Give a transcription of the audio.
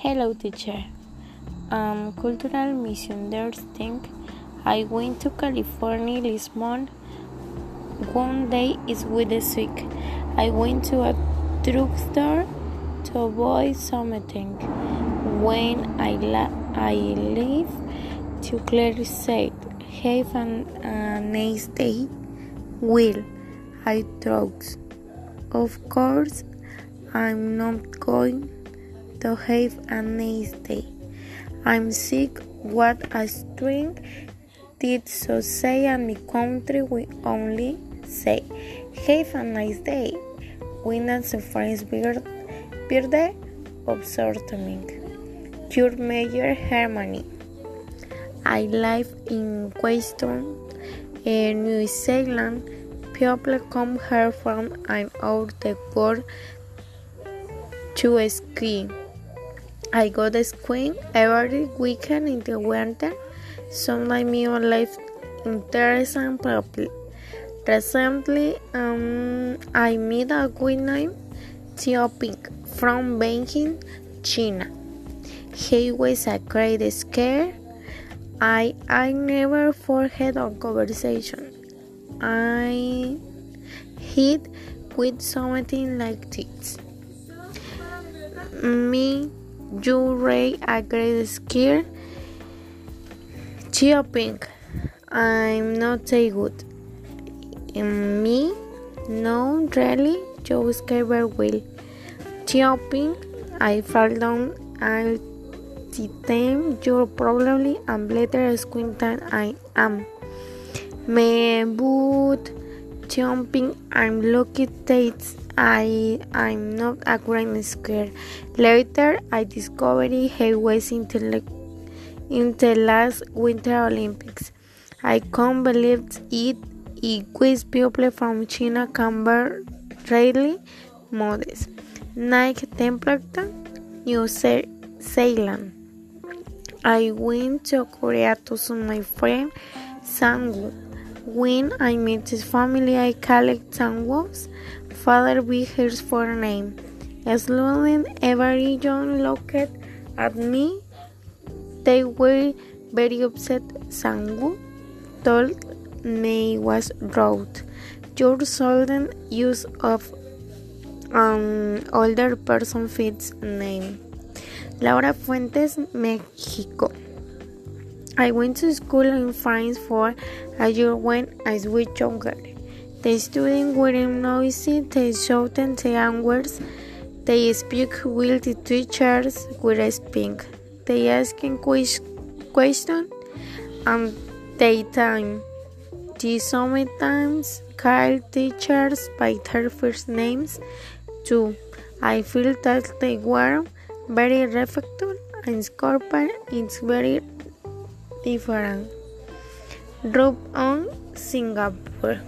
Hello, teacher. Um, cultural misunderstanding. I went to California this month. One day is with the sick. I went to a drugstore to avoid something. When I la- I leave, to Claire said, "Have a uh, nice day." Will I drugs? Of course, I'm not going to have a nice day. I'm sick. What a string did so say in the country we only say have a nice day. When a friend's birthday observing your major harmony. I live in Western uh, New Zealand. People come here from all over the world to ski. I go to skiing every weekend in the winter. Of my life interesting people. Recently, um, I met a guy named Xiaoping from Beijing, China. He was a great scare. I I never forget our conversation. I hit with something like this. Me, you Ray, a great skier. Xiaoping, I'm not so good. And me, no, really, you ski very well. Xiaoping, I fall down all the time. You're probably a better skier than I am. Me, but jumping, I'm lucky that I I'm not a great skier. Later, I discovered he was in the, in the last Winter Olympics. I can't believe it. It was people from China can be really modest. Nike Templeton, New Zealand. I went to Korea to see my friend Sangwoo. When I met his family, I called Sangwoo's father by his name. Slowly, every young looked at me. They were very upset. Sangwoo told me was rude. Your sudden use of an um, older person fits name. Laura Fuentes, Mexico. I went to school in France for a year when I was younger. The students were noisy, they shouted the answers, they speak with the teachers were speaking. They asking questions and they time. They sometimes call teachers by their first names too. I feel that they were very respectful and Scorpion is very different. Rob on Singapore.